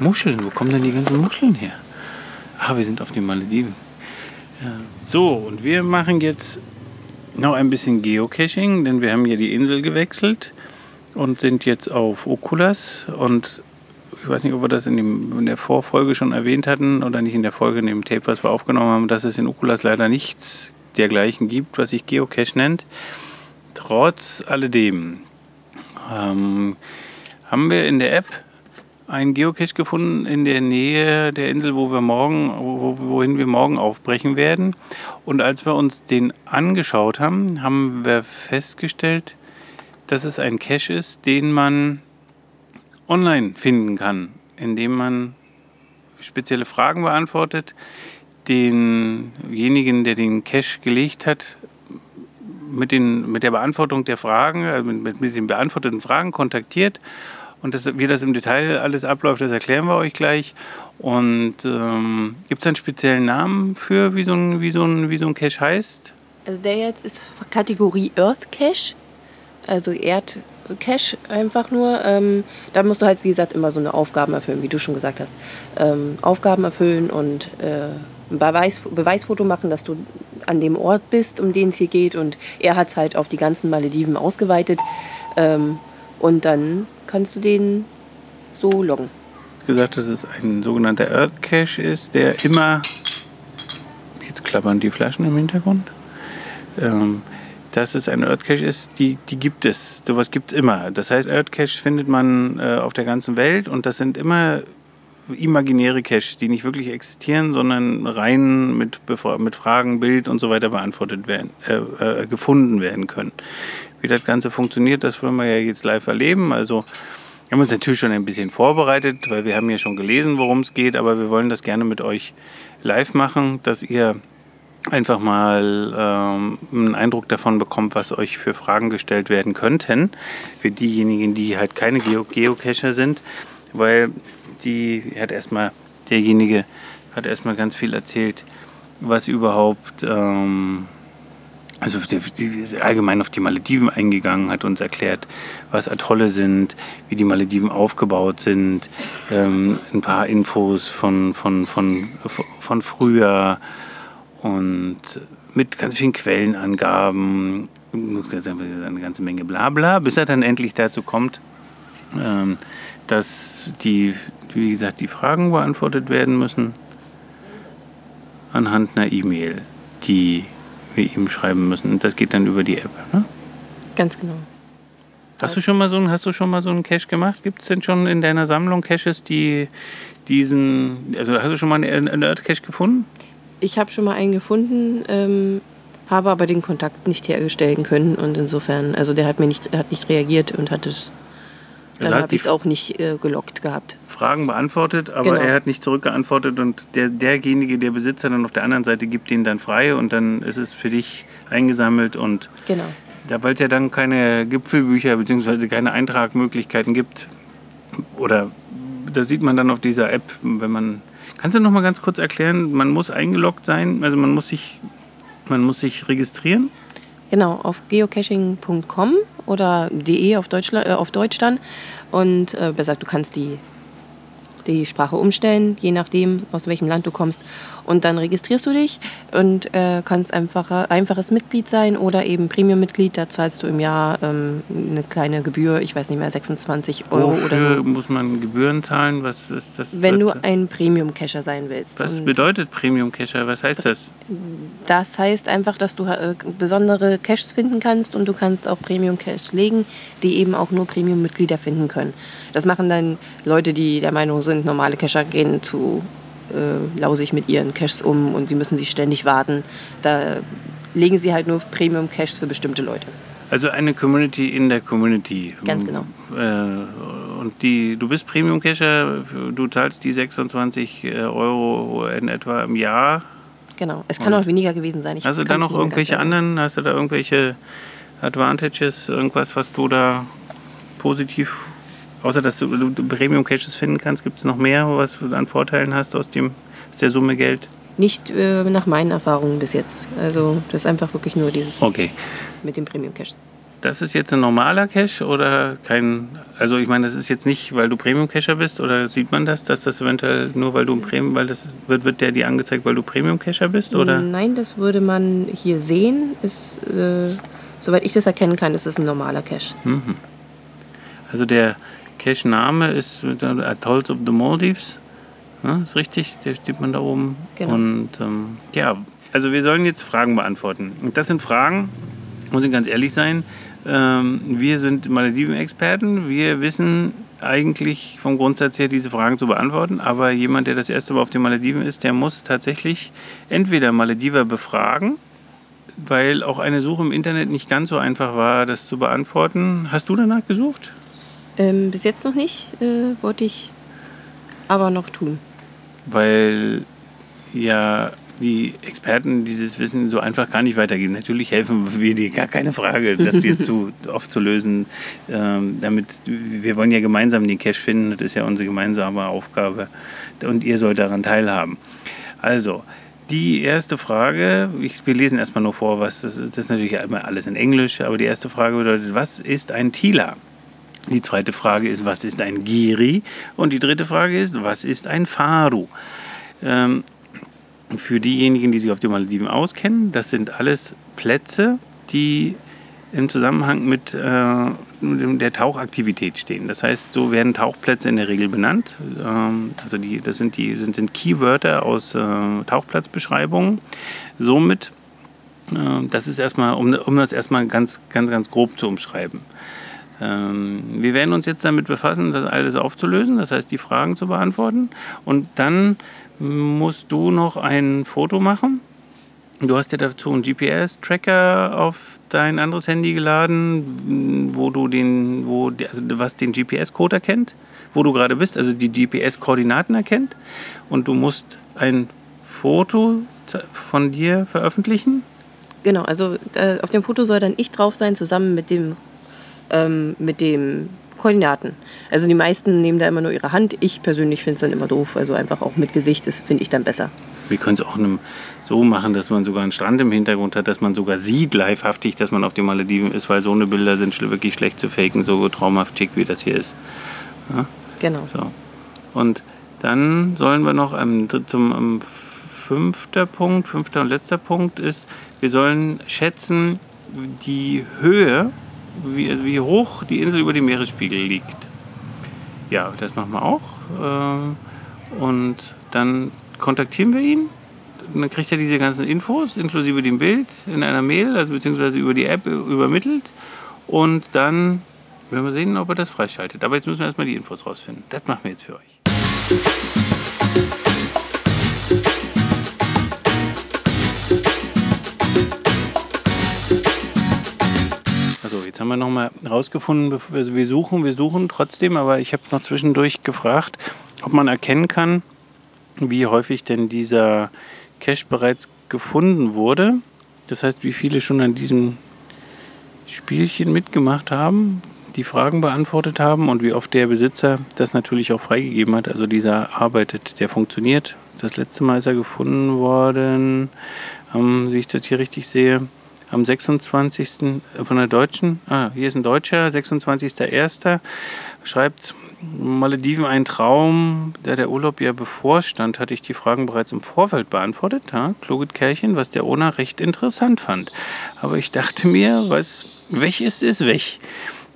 Muscheln, wo kommen denn die ganzen Muscheln her? Ah, wir sind auf den Malediven. Ja. So, und wir machen jetzt noch ein bisschen Geocaching, denn wir haben hier die Insel gewechselt und sind jetzt auf Okulas und ich weiß nicht, ob wir das in, dem, in der Vorfolge schon erwähnt hatten oder nicht in der Folge, in dem Tape, was wir aufgenommen haben, dass es in Okulas leider nichts dergleichen gibt, was sich Geocache nennt. Trotz alledem ähm, haben wir in der App einen Geocache gefunden in der Nähe der Insel, wo wir morgen, wo, wohin wir morgen aufbrechen werden. Und als wir uns den angeschaut haben, haben wir festgestellt, dass es ein Cache ist, den man online finden kann, indem man spezielle Fragen beantwortet, denjenigen, der den Cache gelegt hat, mit, den, mit der Beantwortung der Fragen, äh, mit, mit den beantworteten Fragen kontaktiert. Und das, wie das im Detail alles abläuft, das erklären wir euch gleich. Und ähm, gibt es einen speziellen Namen für, wie so ein, wie so ein, wie so ein Cache heißt? Also der jetzt ist Kategorie Earth Cache, also Erdcache einfach nur. Ähm, da musst du halt, wie gesagt, immer so eine Aufgaben erfüllen, wie du schon gesagt hast. Ähm, Aufgaben erfüllen und äh, ein Beweis, Beweisfoto machen, dass du an dem Ort bist, um den es hier geht. Und er hat es halt auf die ganzen Malediven ausgeweitet. Ähm, und dann kannst du den so loggen. gesagt, dass es ein sogenannter Earth Cache ist, der immer, jetzt klappern die Flaschen im Hintergrund, ähm, dass es ein Earth Cache ist, die, die gibt es. Sowas gibt es immer. Das heißt, Earth Cache findet man äh, auf der ganzen Welt und das sind immer imaginäre Caches, die nicht wirklich existieren, sondern rein mit, mit Fragen, Bild und so weiter beantwortet werden, äh, äh, gefunden werden können. Wie das Ganze funktioniert, das wollen wir ja jetzt live erleben. Also wir haben uns natürlich schon ein bisschen vorbereitet, weil wir haben ja schon gelesen, worum es geht, aber wir wollen das gerne mit euch live machen, dass ihr einfach mal ähm, einen Eindruck davon bekommt, was euch für Fragen gestellt werden könnten. Für diejenigen, die halt keine Geo Geocacher sind, weil die hat erstmal, derjenige hat erstmal ganz viel erzählt, was überhaupt, ähm, also allgemein auf die Malediven eingegangen, hat uns erklärt, was Atolle sind, wie die Malediven aufgebaut sind, ähm, ein paar Infos von, von, von, von früher und mit ganz vielen Quellenangaben, eine ganze Menge Blabla, bis er dann endlich dazu kommt, ähm, dass die, wie gesagt, die Fragen beantwortet werden müssen anhand einer E-Mail, die wir ihm schreiben müssen. Und das geht dann über die App. Ne? Ganz genau. Hast du schon mal so einen, hast du schon mal so einen Cache gemacht? Gibt es denn schon in deiner Sammlung Caches, die diesen, also hast du schon mal einen, Earth Cache gefunden? Ich habe schon mal einen gefunden, ähm, habe aber den Kontakt nicht herstellen können und insofern, also der hat mir nicht, hat nicht reagiert und hat es dann heißt, habe ich es auch nicht äh, gelockt gehabt. Fragen beantwortet, aber Genau. er hat nicht zurückgeantwortet und der, derjenige, der Besitzer dann auf der anderen Seite gibt den dann frei und dann ist es für dich eingesammelt und Genau. da weil es ja dann keine Gipfelbücher bzw. keine Eintragmöglichkeiten gibt oder da sieht man dann auf dieser App, wenn man kannst du noch mal ganz kurz erklären, man muss eingeloggt sein, also man muss sich man muss sich registrieren. Genau, auf geocaching.com oder de auf, Deutschland, äh, auf Deutsch dann. Und äh, besser gesagt, du kannst die, die Sprache umstellen, je nachdem, aus welchem Land du kommst. Und dann registrierst du dich und äh, kannst einfacher, einfaches Mitglied sein oder eben Premium-Mitglied. Da zahlst du im Jahr ähm, eine kleine Gebühr, ich weiß nicht mehr, 26 Euro Wofür oder so. muss man Gebühren zahlen? Was ist das? Wenn du ein Premium-Cacher sein willst. was bedeutet Premium Cacher? Was heißt das? das heißt einfach, dass du äh, besondere Caches finden kannst und du kannst auch Premium-Caches legen, die eben auch nur Premium-Mitglieder finden können. Das machen dann Leute, die der Meinung sind, normale Cacher gehen zu äh, lausig mit ihren Caches um und sie müssen sich ständig warten. Da legen sie halt nur Premium-Caches für bestimmte Leute. Also eine Community in der Community. Ganz genau. Äh, und die, du bist Premium Cacher, du zahlst die 26 Euro in etwa im Jahr. Genau. Es kann Und- auch weniger gewesen sein. Ich Hast du da noch irgendwelche anderen? Hast du da irgendwelche Advantages, irgendwas, was du da positiv, außer dass du, du Premium Caches finden kannst, gibt es noch mehr, was du an Vorteilen hast aus, dem, aus der Summe Geld? Nicht äh, nach meinen Erfahrungen bis jetzt. Also das ist einfach wirklich nur dieses Okay. mit dem Premium-Cache. Das ist jetzt ein normaler Cache oder kein. Also ich meine, das ist jetzt nicht, weil du Premium Cacher bist oder sieht man das, dass das eventuell nur weil du ein Premium, weil das wird, wird der dir angezeigt, weil du Premium Cacher bist oder? Nein, das würde man hier sehen. Ist, äh, soweit ich das erkennen kann, ist es ein normaler Cache. Mhm. Also der Cache-Name ist äh, Atolls of the Maldives. Ja, ist richtig, der steht man da oben. Genau. Und ähm, ja, also wir sollen jetzt Fragen beantworten. Und das sind Fragen, muss ich ganz ehrlich sein. Ähm, wir sind Malediven-Experten. Wir wissen eigentlich vom Grundsatz her, diese Fragen zu beantworten. Aber jemand, der das erste Mal auf den Malediven ist, der muss tatsächlich entweder Malediver befragen, weil auch eine Suche im Internet nicht ganz so einfach war, das zu beantworten. Hast du danach gesucht? Ähm, bis jetzt noch nicht, äh, wollte ich aber noch tun. Weil ja die Experten dieses Wissen so einfach gar nicht weitergeben. Natürlich helfen wir dir, gar keine Frage, das dir zu aufzulösen. Ähm, damit wir wollen ja gemeinsam den Cache finden, das ist ja unsere gemeinsame Aufgabe und ihr sollt daran teilhaben. Also, die erste Frage, ich, wir lesen erstmal nur vor, was das ist, das ist natürlich immer alles in Englisch, aber die erste Frage bedeutet, was ist ein Tila? Die zweite Frage ist, was ist ein Giri? Und die dritte Frage ist, was ist ein Faru? Ähm, für diejenigen, die sich auf den Malediven auskennen, das sind alles Plätze, die im Zusammenhang mit äh, der Tauchaktivität stehen. Das heißt, so werden Tauchplätze in der Regel benannt. Ähm, also die, das sind die sind, sind Keywörter aus äh, Tauchplatzbeschreibungen. Somit, äh, das ist erstmal, um, um das erstmal ganz, ganz, ganz grob zu umschreiben. Ähm, wir werden uns jetzt damit befassen, das alles aufzulösen, das heißt die Fragen zu beantworten. Und dann musst du noch ein Foto machen. Du hast ja dazu einen GPS-Tracker auf dein anderes Handy geladen, wo du den, wo, also was den GPS-Code erkennt, wo du gerade bist, also die GPS-Koordinaten erkennt. Und du musst ein Foto von dir veröffentlichen. Genau, also äh, auf dem Foto soll dann ich drauf sein, zusammen mit dem, ähm, mit dem Koordinaten. Also die meisten nehmen da immer nur ihre Hand. Ich persönlich finde es dann immer doof. Also einfach auch mit Gesicht, das finde ich dann besser. Wir können es auch so machen, dass man sogar einen Strand im Hintergrund hat, dass man sogar sieht livehaftig, dass man auf den Malediven ist, weil so eine Bilder sind wirklich schlecht zu faken, so traumhaft schick wie das hier ist. Ja, Genau. so. Und dann sollen wir noch dr- zum am fünfter Punkt, fünfter und letzter Punkt ist, wir sollen schätzen die Höhe, wie, wie hoch die Insel über dem Meeresspiegel liegt. Ja, das machen wir auch. Ähm, Und dann kontaktieren wir ihn. Dann kriegt er diese ganzen Infos, inklusive dem Bild, in einer Mail, also beziehungsweise über die App übermittelt. Und dann werden wir sehen, ob er das freischaltet. Aber jetzt müssen wir erstmal die Infos rausfinden. Das machen wir jetzt für euch. Haben wir nochmal rausgefunden, also wir suchen, wir suchen trotzdem, aber ich habe noch zwischendurch gefragt, ob man erkennen kann, wie häufig denn dieser Cache bereits gefunden wurde. Das heißt, wie viele schon an diesem Spielchen mitgemacht haben, die Fragen beantwortet haben und wie oft der Besitzer das natürlich auch freigegeben hat. Also dieser arbeitet, der funktioniert. Das letzte Mal ist er gefunden worden, ähm, wie ich das hier richtig sehe, am 26. äh, von der Deutschen, ah, hier ist ein Deutscher, 26.01. schreibt Malediven ein Traum, da der Urlaub ja bevorstand, hatte ich die Fragen bereits im Vorfeld beantwortet. Ja, kluges Kerlchen, was der Ona recht interessant fand. Aber ich dachte mir, was weg ist, ist weg.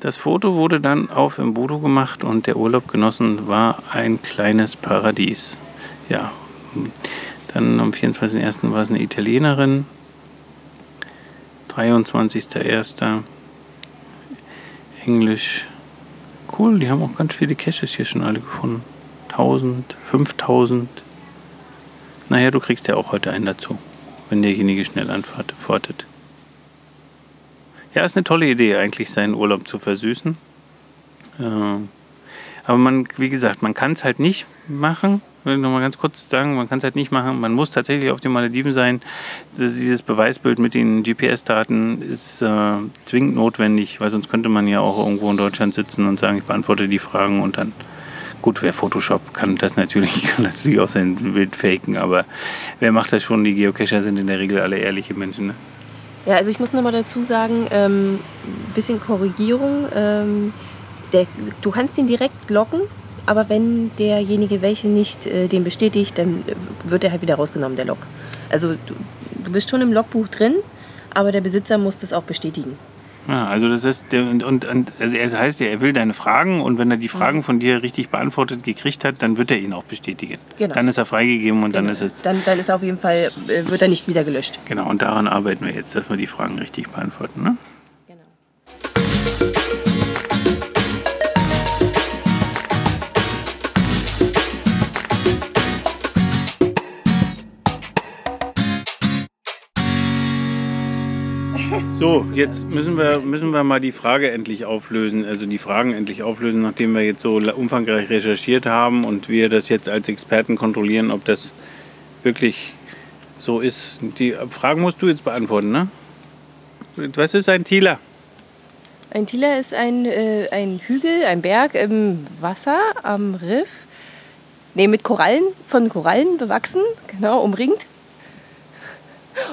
Das Foto wurde dann auf im Bodo gemacht und der Urlaub genossen war ein kleines Paradies. Ja, dann am 24.01. war es eine Italienerin. 23.01. Englisch. Cool, die haben auch ganz viele Caches hier schon alle gefunden. 1000, 5000. Naja, du kriegst ja auch heute einen dazu, wenn derjenige schnell antwortet. Ja, ist eine tolle Idee, eigentlich seinen Urlaub zu versüßen. Äh, aber man, wie gesagt, man kann es halt nicht machen. Will ich nochmal ganz kurz sagen, man kann es halt nicht machen. Man muss tatsächlich auf den Malediven sein. Dieses Beweisbild mit den GPS-Daten ist äh, zwingend notwendig, weil sonst könnte man ja auch irgendwo in Deutschland sitzen und sagen, ich beantworte die Fragen und dann Gut, wer Photoshop kann das natürlich, kann natürlich auch sein Bild faken, aber wer macht das schon? Die Geocacher sind in der Regel alle ehrliche Menschen. Ne? Ja, also ich muss nochmal dazu sagen, ähm, bisschen Korrigierung. Ähm, der, du kannst ihn direkt locken, aber wenn derjenige welche nicht äh, den bestätigt, dann wird er halt wieder rausgenommen, der Log. Also du, du bist schon im Logbuch drin, aber der Besitzer muss das auch bestätigen. Ja, also das ist und, und, und also er heißt ja, er will deine Fragen und wenn er die Fragen mhm. von dir richtig beantwortet gekriegt hat, dann wird er ihn auch bestätigen. Genau. Dann ist er freigegeben und genau. dann ist es. Dann, dann ist er auf jeden Fall äh, wird er nicht wieder gelöscht. Genau und daran arbeiten wir jetzt, dass wir die Fragen richtig beantworten. Ne? Jetzt müssen wir, müssen wir mal die Frage endlich auflösen, also die Fragen endlich auflösen, nachdem wir jetzt so umfangreich recherchiert haben und wir das jetzt als Experten kontrollieren, ob das wirklich so ist. Die Fragen musst du jetzt beantworten, ne? Was ist ein Thieler? Ein Thieler ist ein, äh, ein Hügel, ein Berg im Wasser am Riff. Ne, mit Korallen, von Korallen bewachsen, genau, umringt.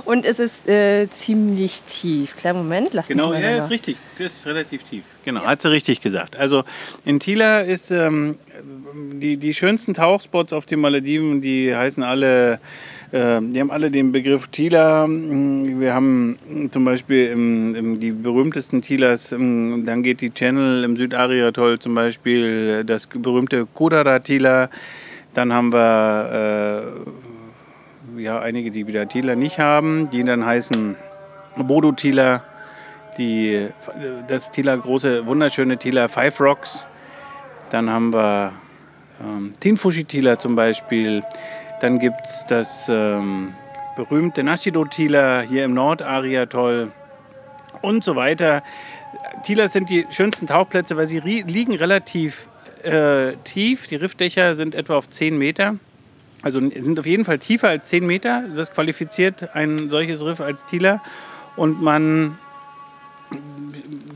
Und es ist äh, ziemlich tief. Kleinen Moment, lass genau, mich mal. Genau, ja, ist richtig. Das ist relativ tief. Genau, ja. hat sie richtig gesagt. Also in Tila ist ähm, die, die schönsten Tauchspots auf den Malediven, die heißen alle, äh, die haben alle den Begriff Tila. Wir haben zum Beispiel im, im, die berühmtesten Tilas, im, dann geht die Channel im Südaria-Toll zum Beispiel, das berühmte Kodara-Tila. Dann haben wir äh, ja einige, die wieder Thieler nicht haben, die dann heißen Bodo Thieler, die, das Thieler große, wunderschöne Thieler Five Rocks. Dann haben wir ähm, Tinfushi Thieler zum Beispiel. Dann gibt es das ähm, berühmte Nashido Thieler hier im Nordariatoll und so weiter. Thieler sind die schönsten Tauchplätze, weil sie liegen relativ äh, tief. Die Riffdächer sind etwa auf 10 Meter. Also sind auf jeden Fall tiefer als 10 Meter. Das qualifiziert ein solches Riff als Thieler. Und man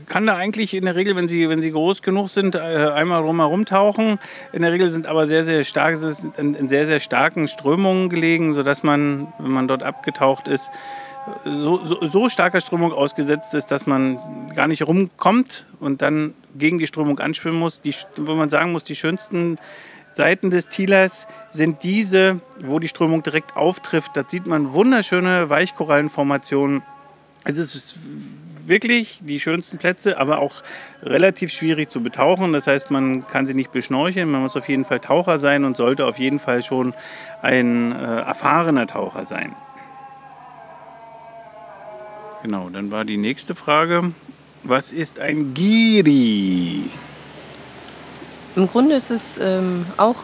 kann da eigentlich in der Regel, wenn sie, wenn sie groß genug sind, äh, einmal rumherum tauchen. In der Regel sind aber sehr, sehr stark, sind in sehr, sehr starken Strömungen gelegen, sodass man, wenn man dort abgetaucht ist, so, so, so starker Strömung ausgesetzt ist, dass man gar nicht rumkommt und dann gegen die Strömung anschwimmen muss. Die, wo man sagen muss, die schönsten Seiten des Thielers sind diese, wo die Strömung direkt auftrifft. Da sieht man wunderschöne Weichkorallenformationen. Also es ist wirklich die schönsten Plätze, aber auch relativ schwierig zu betauchen. Das heißt, man kann sie nicht beschnorcheln. Man muss auf jeden Fall Taucher sein und sollte auf jeden Fall schon ein äh, erfahrener Taucher sein. Genau, dann war die nächste Frage. Was ist ein Giri? Im Grunde ist es ähm, auch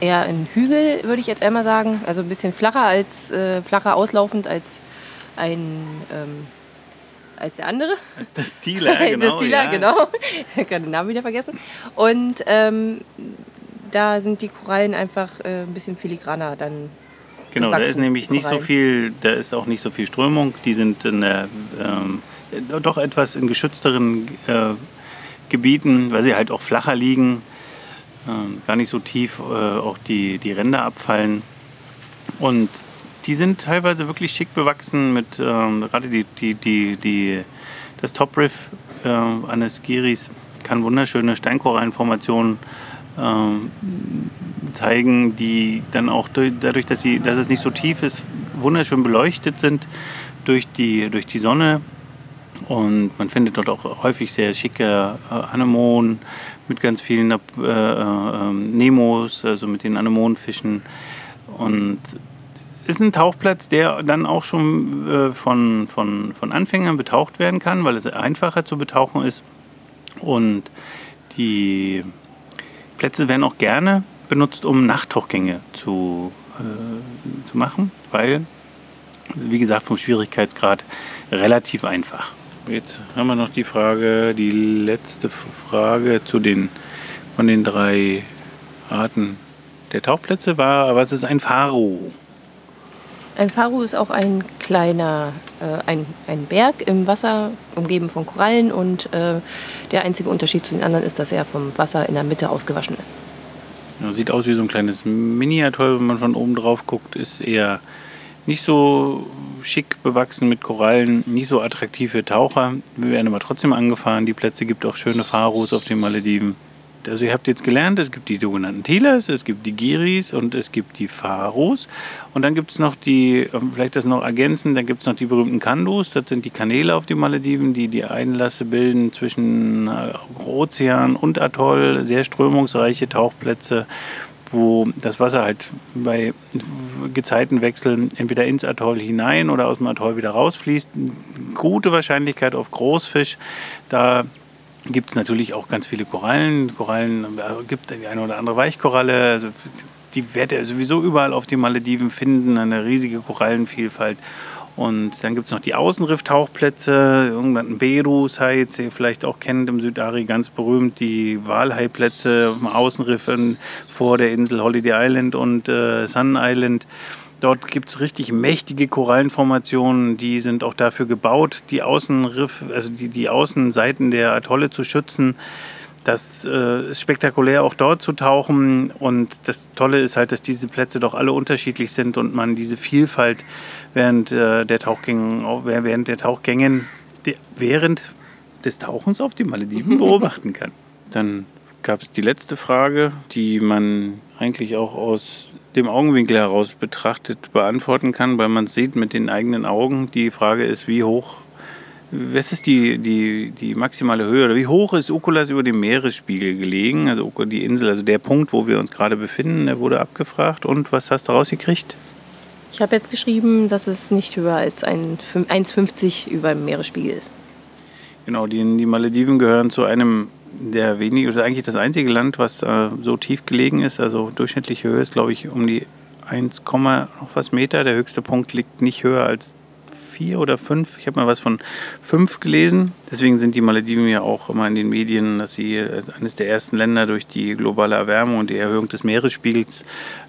eher ein Hügel, würde ich jetzt einmal sagen. Also ein bisschen flacher als äh, flacher auslaufend als ein ähm, als der andere. Als das Tila, genau. das Tila, ja. genau. Ich habe den Namen wieder vergessen. Und ähm, da sind die Korallen einfach äh, ein bisschen filigraner dann. Genau, da ist nämlich nicht so viel, da ist auch nicht so viel Strömung. Die sind in der, ähm, doch etwas in geschützteren äh, Gebieten, weil sie halt auch flacher liegen, äh, gar nicht so tief äh, auch die, die Ränder abfallen. Und die sind teilweise wirklich schick bewachsen mit ähm, gerade die, die, die, die, das Top-Riff äh, eines Giris kann wunderschöne Steinkorallenformationen ähm, zeigen, die dann auch durch, dadurch, dass, sie, dass es nicht so tief ist, wunderschön beleuchtet sind durch die, durch die Sonne. Und man findet dort auch häufig sehr schicke äh, Anemonen mit ganz vielen äh, äh, Nemos, also mit den Anemonenfischen. Und ist ein Tauchplatz, der dann auch schon äh, von, von, von Anfängern betaucht werden kann, weil es einfacher zu betauchen ist. Und die Plätze werden auch gerne benutzt, um Nachttauchgänge zu, äh, zu machen, weil, wie gesagt, vom Schwierigkeitsgrad relativ einfach. Jetzt haben wir noch die Frage, die letzte Frage zu den von den drei Arten der Tauchplätze war, was ist ein Faro? Ein Faro ist auch ein kleiner, äh, ein, ein Berg im Wasser, umgeben von Korallen und äh, der einzige Unterschied zu den anderen ist, dass er vom Wasser in der Mitte ausgewaschen ist. Ja, sieht aus wie so ein kleines Mini-Atoll, wenn man von oben drauf guckt, ist eher nicht so schick bewachsen mit Korallen, nicht so attraktiv für Taucher. Wir werden aber trotzdem angefahren. Die Plätze gibt auch schöne Faros auf den Malediven. Also ihr habt jetzt gelernt, es gibt die sogenannten Tilas, es gibt die Giris und es gibt die Faros. Und dann gibt es noch die, ähm, vielleicht das noch ergänzen, dann gibt es noch die berühmten Kandus. Das sind die Kanäle auf den Malediven, die die Einlasse bilden zwischen äh, Ozean und Atoll. Sehr strömungsreiche Tauchplätze, wo das Wasser halt bei Gezeitenwechseln entweder ins Atoll hinein oder aus dem Atoll wieder rausfließt. Gute Wahrscheinlichkeit auf Großfisch. Da gibt es natürlich auch ganz viele Korallen. Korallen äh, gibt die eine oder andere Weichkoralle. Also die werdet ihr sowieso überall auf den Malediven finden, eine riesige Korallenvielfalt. Und dann gibt es noch die Außenrifftauchplätze, irgendwann Beru Sites, ihr vielleicht auch kennt im Südari ganz berühmt, die Walhaiplätze am Außenriff vor der Insel Holiday Island und äh, Sun Island. Dort gibt es richtig mächtige Korallenformationen, die sind auch dafür gebaut, die Außenriff, also die, die Außenseiten der Atolle zu schützen. Das äh, ist spektakulär, auch dort zu tauchen. Und das Tolle ist halt, dass diese Plätze doch alle unterschiedlich sind und man diese Vielfalt während äh, der Tauchgängen, während der Tauchgängen, während des Tauchens auf den Malediven beobachten kann. Dann gab es die letzte Frage, die man eigentlich auch aus dem Augenwinkel heraus betrachtet beantworten kann, weil man es sieht mit den eigenen Augen. Die Frage ist, wie hoch, was ist die, die, die maximale Höhe oder wie hoch ist Ukulas über dem Meeresspiegel gelegen? Also die Insel, also der Punkt, wo wir uns gerade befinden, der wurde abgefragt. Und was hast du rausgekriegt? Ich habe jetzt geschrieben, dass es nicht höher als 1,50 über dem Meeresspiegel ist. Genau, die, die Malediven gehören zu einem der wenigen, also eigentlich das einzige Land, was äh, so tief gelegen ist. Also durchschnittliche Höhe ist, glaube ich, um die 1, noch was Meter. Der höchste Punkt liegt nicht höher als 4 oder 5. Ich habe mal was von 5 gelesen. Deswegen sind die Malediven ja auch immer in den Medien, dass sie eines der ersten Länder durch die globale Erwärmung und die Erhöhung des Meeresspiegels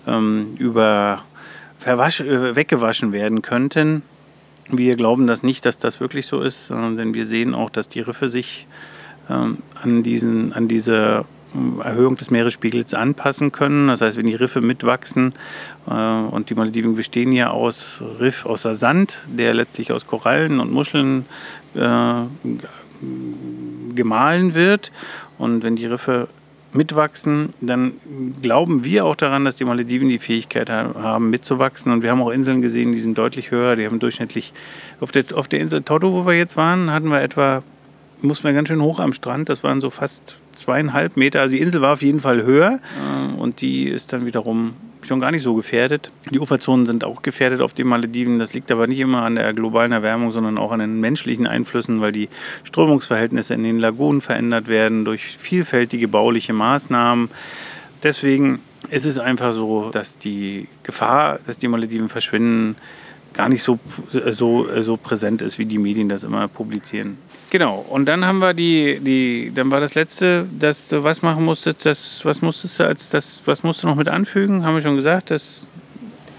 ähm, über äh, weggewaschen werden könnten. Wir glauben das nicht, dass das wirklich so ist, denn wir sehen auch, dass die Riffe sich ähm, an, diesen, an diese Erhöhung des Meeresspiegels anpassen können. Das heißt, wenn die Riffe mitwachsen äh, und die Malediven bestehen ja aus Riff, außer Sand, der letztlich aus Korallen und Muscheln äh, gemahlen wird. Und wenn die Riffe mitwachsen, dann glauben wir auch daran, dass die Malediven die Fähigkeit haben, mitzuwachsen. Und wir haben auch Inseln gesehen, die sind deutlich höher. Die haben durchschnittlich auf der, auf der Insel Toto, wo wir jetzt waren, hatten wir etwa mussten wir ganz schön hoch am Strand. Das waren so fast zweieinhalb Meter. Also die Insel war auf jeden Fall höher äh, und die ist dann wiederum schon gar nicht so gefährdet. Die Uferzonen sind auch gefährdet auf den Malediven. Das liegt aber nicht immer an der globalen Erwärmung, sondern auch an den menschlichen Einflüssen, weil die Strömungsverhältnisse in den Lagunen verändert werden durch vielfältige bauliche Maßnahmen. Deswegen ist es einfach so, dass die Gefahr, dass die Malediven verschwinden, gar nicht so, so, so präsent ist, wie die Medien das immer publizieren. Genau, und dann haben wir die, die, dann war das letzte, dass du was machen musstest, das, was musstest du als das, was musst du noch mit anfügen? Haben wir schon gesagt, dass.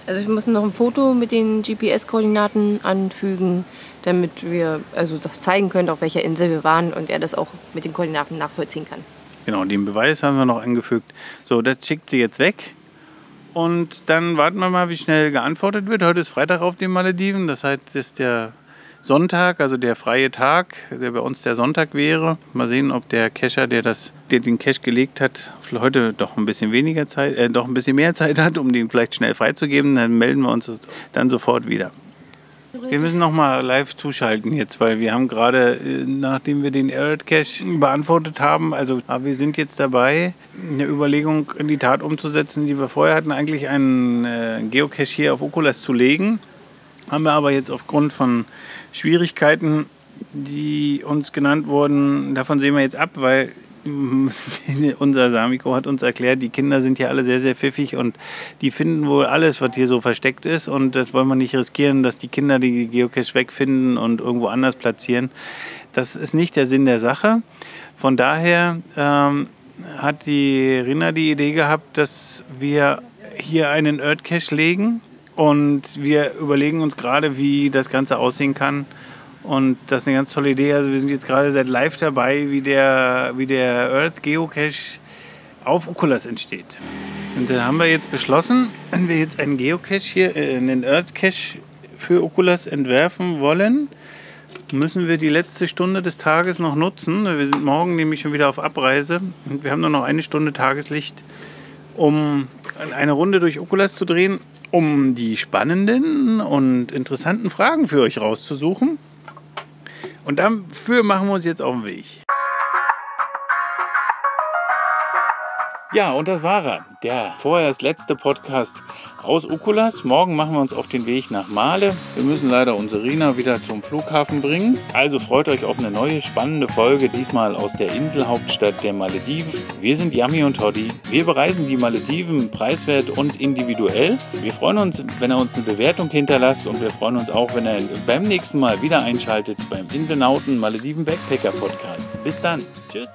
Also wir mussten noch ein Foto mit den GPS-Koordinaten anfügen, damit wir also das zeigen können, auf welcher Insel wir waren und er das auch mit den Koordinaten nachvollziehen kann. Genau, den Beweis haben wir noch angefügt. So, das schickt sie jetzt weg Und dann warten wir mal, wie schnell geantwortet wird. Heute ist Freitag auf den Malediven. Das heißt, es ist der Sonntag, also der freie Tag, der bei uns der Sonntag wäre. Mal sehen, ob der Cacher, der das, der den Cache gelegt hat, heute doch ein bisschen weniger Zeit, äh, doch ein bisschen mehr Zeit hat, um den vielleicht schnell freizugeben. Dann melden wir uns dann sofort wieder. Wir müssen nochmal live zuschalten jetzt, weil wir haben gerade, äh, nachdem wir den Error Cache beantwortet haben, also wir sind jetzt dabei, eine Überlegung in die Tat umzusetzen, die wir vorher hatten, eigentlich einen äh, Geocache hier auf Okulas zu legen. Haben wir aber jetzt aufgrund von Schwierigkeiten, die uns genannt wurden, davon sehen wir jetzt ab, weil unser Samiko hat uns erklärt, die Kinder sind hier alle sehr, sehr pfiffig und die finden wohl alles, was hier so versteckt ist. Und das wollen wir nicht riskieren, dass die Kinder die Geocache wegfinden und irgendwo anders platzieren. Das ist nicht der Sinn der Sache. Von daher ähm, hat die Rina die Idee gehabt, dass wir hier einen Earth Cache legen und wir überlegen uns gerade, wie das Ganze aussehen kann. Und das ist eine ganz tolle Idee. Also wir sind jetzt gerade seit live dabei, wie der, wie der Earth Geocache auf Oculus entsteht. Und da haben wir jetzt beschlossen, wenn wir jetzt einen Geocache hier, äh, einen Earth Cache für Oculus entwerfen wollen, müssen wir die letzte Stunde des Tages noch nutzen. Wir sind morgen nämlich schon wieder auf Abreise und wir haben nur noch eine Stunde Tageslicht, um eine Runde durch Oculus zu drehen um die spannenden und interessanten Fragen für euch rauszusuchen. Und dafür machen wir uns jetzt auf den Weg. Ja, und das war er. Der vorerst letzte Podcast aus Ukulas. Morgen machen wir uns auf den Weg nach Male. Wir müssen leider unsere Rina wieder zum Flughafen bringen. Also freut euch auf eine neue spannende Folge, diesmal aus der Inselhauptstadt der Malediven. Wir sind Yami und Toddy. Wir bereisen die Malediven preiswert und individuell. Wir freuen uns, wenn er uns eine Bewertung hinterlasst und wir freuen uns auch, wenn er beim nächsten Mal wieder einschaltet beim Inselnauten Malediven Backpacker Podcast. Bis dann. Tschüss.